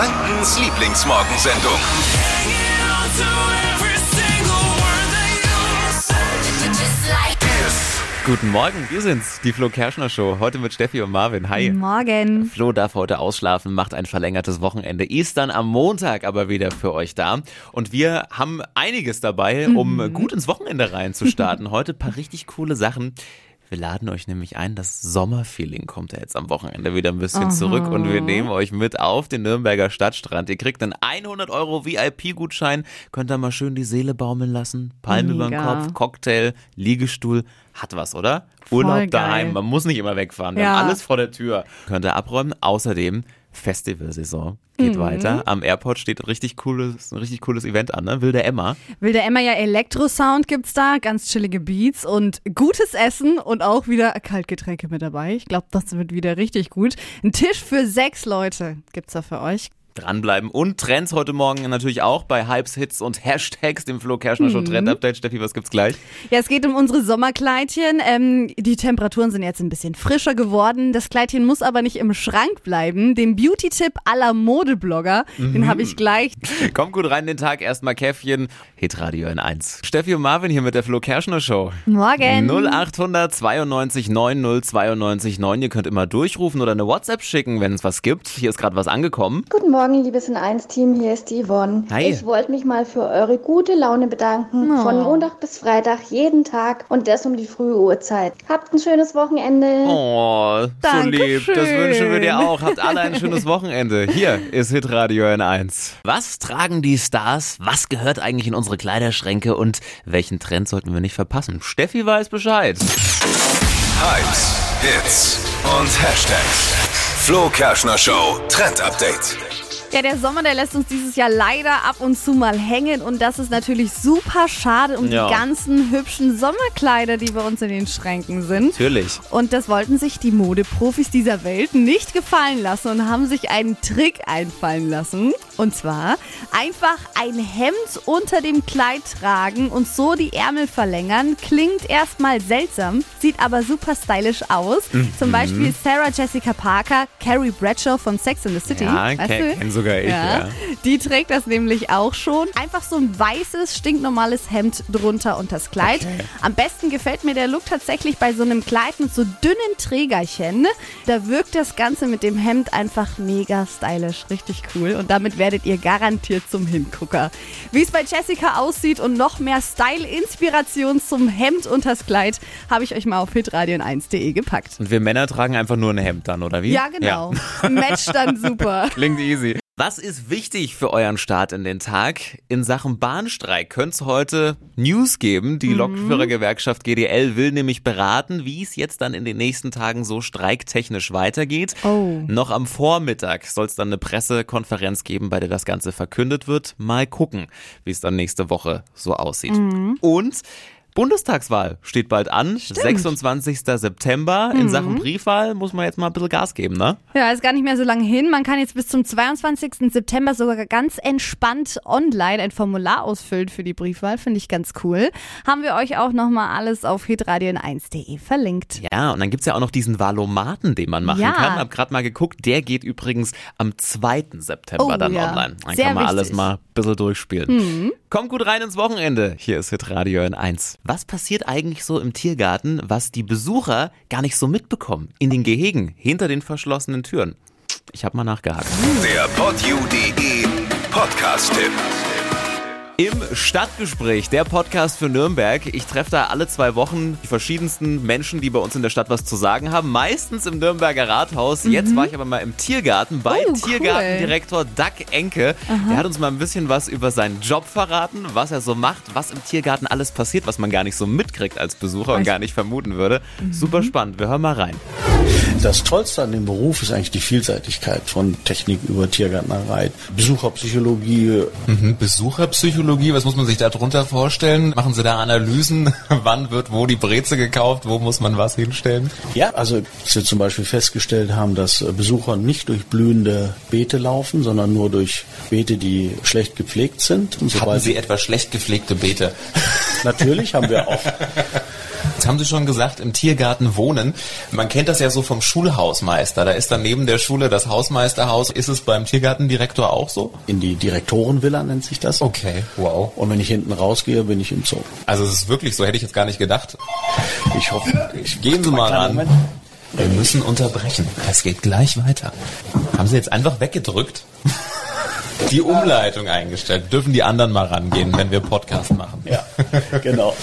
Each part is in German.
Frankens Lieblingsmorgensendung. Guten Morgen, wir sind's, die Flo Kerschner Show. Heute mit Steffi und Marvin. Hi. Morgen. Flo darf heute ausschlafen, macht ein verlängertes Wochenende, ist dann am Montag aber wieder für euch da. Und wir haben einiges dabei, um gut ins Wochenende reinzustarten. Heute ein paar richtig coole Sachen. Wir laden euch nämlich ein, das Sommerfeeling kommt ja jetzt am Wochenende wieder ein bisschen zurück und wir nehmen euch mit auf den Nürnberger Stadtstrand. Ihr kriegt einen 100 Euro VIP-Gutschein, könnt da mal schön die Seele baumeln lassen, Palme über den. Kopf, Cocktail, Liegestuhl, hat was, oder? Voll Urlaub geil. daheim, man muss nicht immer wegfahren, wir Ja. haben alles vor der Tür. Könnt ihr abräumen, außerdem Festivalsaison geht Mhm. weiter. Am Airport steht ein richtig cooles, ein richtig cooles Event an, ne? Wilde Emma. Will der Emma ja Elektrosound gibt's da, ganz chillige Beats und gutes Essen und auch wieder Kaltgetränke mit dabei. Ich glaube, das wird wieder richtig gut. Ein Tisch für sechs Leute gibt's da für euch. Dranbleiben und Trends heute Morgen natürlich auch bei Hypes, Hits und Hashtags, dem Flo Kerschner Show Trend Update. Steffi, was gibt's gleich? Ja, es geht um unsere Sommerkleidchen. Ähm, die Temperaturen sind jetzt ein bisschen frischer geworden. Das Kleidchen muss aber nicht im Schrank bleiben. Den Beauty-Tipp aller Modeblogger, den habe ich gleich. Kommt gut rein in den Tag, erstmal Käffchen. Hitradio in 1. Steffi und Marvin hier mit der Flo Kerschner Show. Morgen. 0800 92 90 92 9. Ihr könnt immer durchrufen oder eine WhatsApp schicken, wenn es was gibt. Hier ist gerade was angekommen. Guten Morgen, liebes in 1 Team, hier ist die Yvonne. Hi. Ich wollte mich mal für eure gute Laune bedanken. Oh. Von Montag bis Freitag, jeden Tag und das um die frühe Uhrzeit. Habt ein schönes Wochenende. Oh, so Dankeschön. lieb. Das wünschen wir dir auch. Habt alle ein schönes Wochenende. Hier ist Hitradio N1. Was tragen die Stars? Was gehört eigentlich in unsere Kleiderschränke? Und welchen Trend sollten wir nicht verpassen? Steffi weiß Bescheid. Hypes, Hits und Hashtags. Flo Kerschner Show Trend Update. Ja, der Sommer, der lässt uns dieses Jahr leider ab und zu mal hängen und das ist natürlich super schade um Ja. die ganzen hübschen Sommerkleider, die bei uns in den Schränken sind. Natürlich. Und das wollten sich die Modeprofis dieser Welt nicht gefallen lassen und haben sich einen Trick einfallen lassen. Und zwar einfach ein Hemd unter dem Kleid tragen und so die Ärmel verlängern. Klingt erstmal seltsam, sieht aber super stylisch aus. Mhm. Zum Beispiel Sarah Jessica Parker, Carrie Bradshaw von Sex in the City. Ja, weißt du? Sogar ich. Ja. Die trägt das nämlich auch schon. Einfach so ein weißes, stinknormales Hemd drunter und das Kleid. Okay. Am besten gefällt mir der Look tatsächlich bei so einem Kleid mit so dünnen Trägerchen. Da wirkt das Ganze mit dem Hemd einfach mega stylisch. Richtig cool. Und damit werdet ihr garantiert zum Hingucker. Wie es bei Jessica aussieht und noch mehr Style-Inspiration zum Hemd und das Kleid habe ich euch mal auf hitradion1.de gepackt. Und wir Männer tragen einfach nur ein Hemd dann, oder wie? Ja, genau. Match dann super. Klingt easy. Was ist wichtig für euren Start in den Tag? In Sachen Bahnstreik könnte es heute News geben. Die Lokführergewerkschaft GDL will nämlich beraten, wie es jetzt dann in den nächsten Tagen so streiktechnisch weitergeht. Oh. Noch am Vormittag soll es dann eine Pressekonferenz geben, bei der das Ganze verkündet wird. Mal gucken, wie es dann nächste Woche so aussieht. Und Bundestagswahl steht bald an, 26. September. In Sachen Briefwahl muss man jetzt mal ein bisschen Gas geben, ne? Ja, ist gar nicht mehr so lange hin. Man kann jetzt bis zum 22. September sogar ganz entspannt online ein Formular ausfüllen für die Briefwahl. Finde ich ganz cool. Haben wir euch auch nochmal alles auf hitradion1.de verlinkt. Ja, und dann gibt's ja auch noch diesen Valomaten, den man machen Ja. kann. Hab gerade mal geguckt, der geht übrigens am 2. September Oh, dann ja. online. Dann Sehr kann man wichtig. Mhm. alles mal ein bisschen durchspielen. Kommt gut rein ins Wochenende. Hier ist Hitradio in 1. Was passiert eigentlich so im Tiergarten, was die Besucher gar nicht so mitbekommen? In den Gehegen, hinter den verschlossenen Türen. Ich habe mal nachgehakt. Der podyou.de Podcast-Tipp. Im Stadtgespräch, der Podcast für Nürnberg. Ich treffe da alle zwei Wochen die verschiedensten Menschen, die bei uns in der Stadt was zu sagen haben. Meistens im Nürnberger Rathaus. Jetzt war ich aber mal im Tiergarten bei Mhm. Oh, cool. Tiergartendirektor Doug Enke. Der hat uns mal ein bisschen was über seinen Job verraten, was er so macht, was im Tiergarten alles passiert, was man gar nicht so mitkriegt als Besucher und gar nicht vermuten würde. Mhm. Super spannend. Wir hören mal rein. Das Tollste an dem Beruf ist eigentlich die Vielseitigkeit von Technik über Tiergärtnerei, Besucherpsychologie. Mhm, Besucherpsychologie, was muss man sich darunter vorstellen? Machen Sie da Analysen? Wann wird wo die Breze gekauft? Wo muss man was hinstellen? Ja, also dass wir zum Beispiel festgestellt haben, dass Besucher nicht durch blühende Beete laufen, sondern nur durch Beete, die schlecht gepflegt sind. Und Hatten Sie etwa schlecht gepflegte Beete? natürlich haben wir auch Jetzt haben Sie schon gesagt, im Tiergarten wohnen. Man kennt das ja so vom Schulhausmeister. Da ist dann neben der Schule das Hausmeisterhaus. Ist es beim Tiergartendirektor auch so? In die Direktorenvilla nennt sich das. Okay, wow. Und wenn ich hinten rausgehe, bin ich im Zoo. Also es ist wirklich so, hätte ich jetzt gar nicht gedacht. Ich hoffe. Ich Gehen Sie mal ran. Moment. Wir müssen unterbrechen. Es geht gleich weiter. Haben Sie jetzt einfach weggedrückt? Die Umleitung eingestellt. Dürfen die anderen mal rangehen, wenn wir Podcast machen? Ja, genau.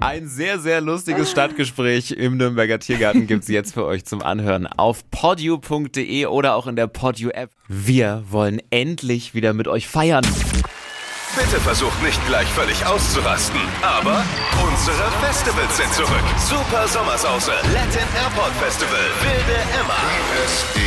Ein sehr, sehr lustiges Stadtgespräch im Nürnberger Tiergarten gibt's jetzt für euch zum Anhören auf podu.de oder auch in der Podu-App. Wir wollen endlich wieder mit euch feiern. Bitte versucht nicht gleich völlig auszurasten. Aber unsere Festivals sind zurück. Super Sommersause, Latin Airport Festival, Wilde Emma.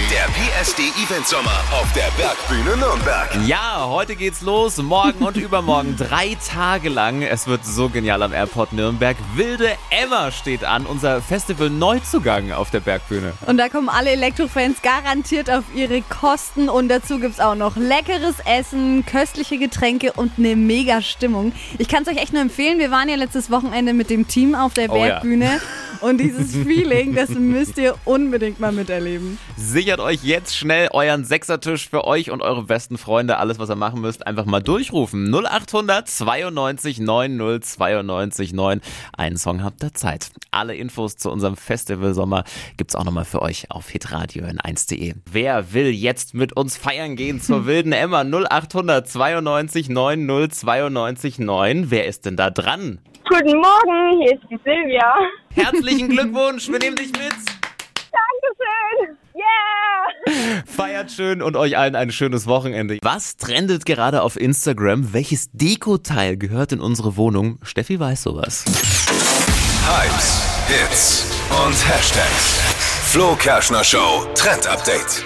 Der PSD Event Sommer auf der Bergbühne Nürnberg. Ja, heute geht's los, morgen und übermorgen, drei Tage lang. Es wird so genial am Airport Nürnberg. Wilde Emma steht an, unser Festival Neuzugang auf der Bergbühne. Und da kommen alle Elektrofans garantiert auf ihre Kosten. Und dazu gibt's auch noch leckeres Essen, köstliche Getränke und eine mega Stimmung. Ich kann es euch echt nur empfehlen. Wir waren ja letztes Wochenende mit dem Team auf der Oh ja. Bergbühne. Und dieses Feeling, das müsst ihr unbedingt mal miterleben. Sichert euch jetzt schnell euren Sechsertisch für euch und eure besten Freunde. Alles, was ihr machen müsst, einfach mal durchrufen. 0800 92 90 92 9. Einen Song habt ihr Zeit. Alle Infos zu unserem Festival Sommer gibt's auch nochmal für euch auf hitradio in 1.de. Wer will jetzt mit uns feiern gehen zur wilden Emma? 0800 92 90 92 9. Wer ist denn da dran? Guten Morgen, hier ist die Silvia. Herzlichen Glückwunsch, wir nehmen dich mit. Dankeschön. Yeah! Feiert schön und euch allen ein schönes Wochenende. Was trendet gerade auf Instagram? Welches Dekoteil gehört in unsere Wohnung? Steffi weiß sowas. Hypes, Hits und Hashtags. Flo Kerschner Show Trend Update.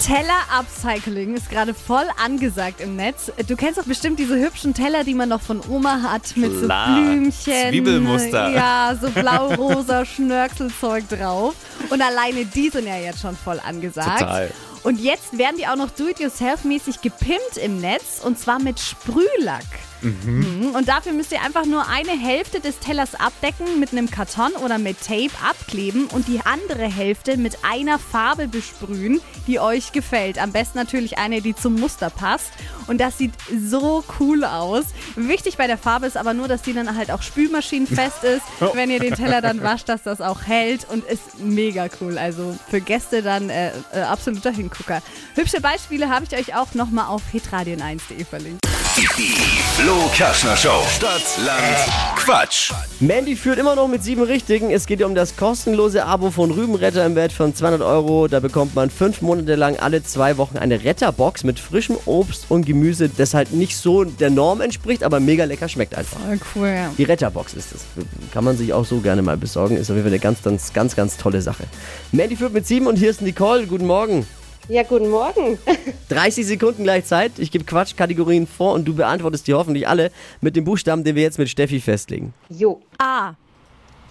Teller-Upcycling ist gerade voll angesagt im Netz. Du kennst doch bestimmt diese hübschen Teller, die man noch von Oma hat, mit Klar. so Blümchen. Zwiebelmuster. Ja, so blau-rosa Schnörkelzeug drauf. Und alleine die sind ja jetzt schon voll angesagt. Total. Und jetzt werden die auch noch do-it-yourself-mäßig gepimpt im Netz und zwar mit Sprühlack. Mhm. Und dafür müsst ihr einfach nur eine Hälfte des Tellers abdecken mit einem Karton oder mit Tape abkleben und die andere Hälfte mit einer Farbe besprühen, die euch gefällt. Am besten natürlich eine, die zum Muster passt. Und das sieht so cool aus. Wichtig bei der Farbe ist aber nur, dass die dann halt auch spülmaschinenfest ist. Wenn ihr den Teller dann wascht, dass das auch hält und ist mega cool. Also für Gäste dann äh, äh, absoluter Hingucker. Hübsche Beispiele habe ich euch auch nochmal auf hitradion1.de verlinkt. Die Flo Kerschner Show. Stadt, Land, Quatsch. Mandy führt immer noch mit sieben Richtigen. Es geht ja um das kostenlose Abo von Rübenretter im Wert von 200 Euro. Da bekommt man fünf Monate lang alle zwei Wochen eine Retterbox mit frischem Obst und Gemüse, das halt nicht so der Norm entspricht, aber mega lecker schmeckt einfach. Voll cool, ja. Die Retterbox ist es. Kann man sich auch so gerne mal besorgen. Ist auf jeden Fall eine ganz, ganz, ganz, ganz tolle Sache. Mandy führt mit sieben und hier ist Nicole. Guten Morgen. Ja, guten Morgen. 30 Sekunden gleich Zeit. Ich gebe Quatschkategorien vor und du beantwortest die hoffentlich alle mit dem Buchstaben, den wir jetzt mit Steffi festlegen. Jo, A.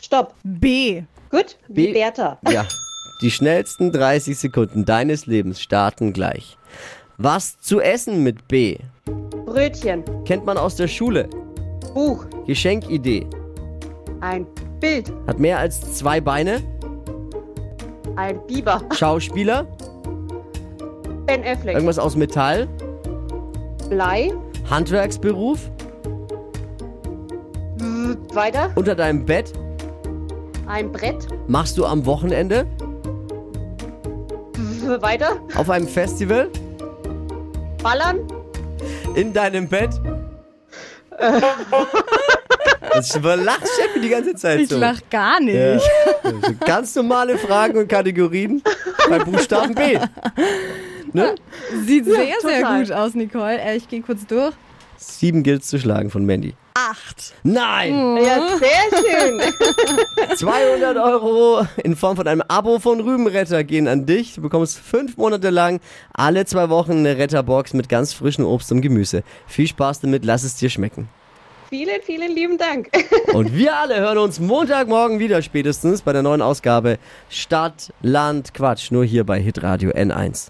stopp. B. Gut, B. Bertha. Ja. Die schnellsten 30 Sekunden deines Lebens starten gleich. Was zu essen mit B? Brötchen, Kennt man aus der Schule. Buch, Geschenkidee. ein Bild, Hat mehr als zwei Beine. ein Biber, Schauspieler. Ben Affleck, Irgendwas aus Metall. Blei, Handwerksberuf. weiter, Unter deinem Bett. ein Brett, Machst du am Wochenende. weiter, Auf einem Festival. Ballern, In deinem Bett. Das lacht Steffi die ganze Zeit Ich so. lach gar nicht. Ja. Ganz normale Fragen und Kategorien bei Buchstaben B. Ne? Sieht sehr, sehr total. gut aus, Nicole. Äh, ich gehe kurz durch. Sieben gilt zu schlagen von Mandy. Acht. Nein! ja, sehr schön. 200 Euro in Form von einem Abo von Rübenretter gehen an dich. Du bekommst fünf Monate lang alle zwei Wochen eine Retterbox mit ganz frischem Obst und Gemüse. Viel Spaß damit, lass es dir schmecken. vielen, vielen lieben Dank. Und wir alle hören uns Montagmorgen wieder spätestens bei der neuen Ausgabe Stadt, Land, Quatsch. Nur hier bei Hitradio N1.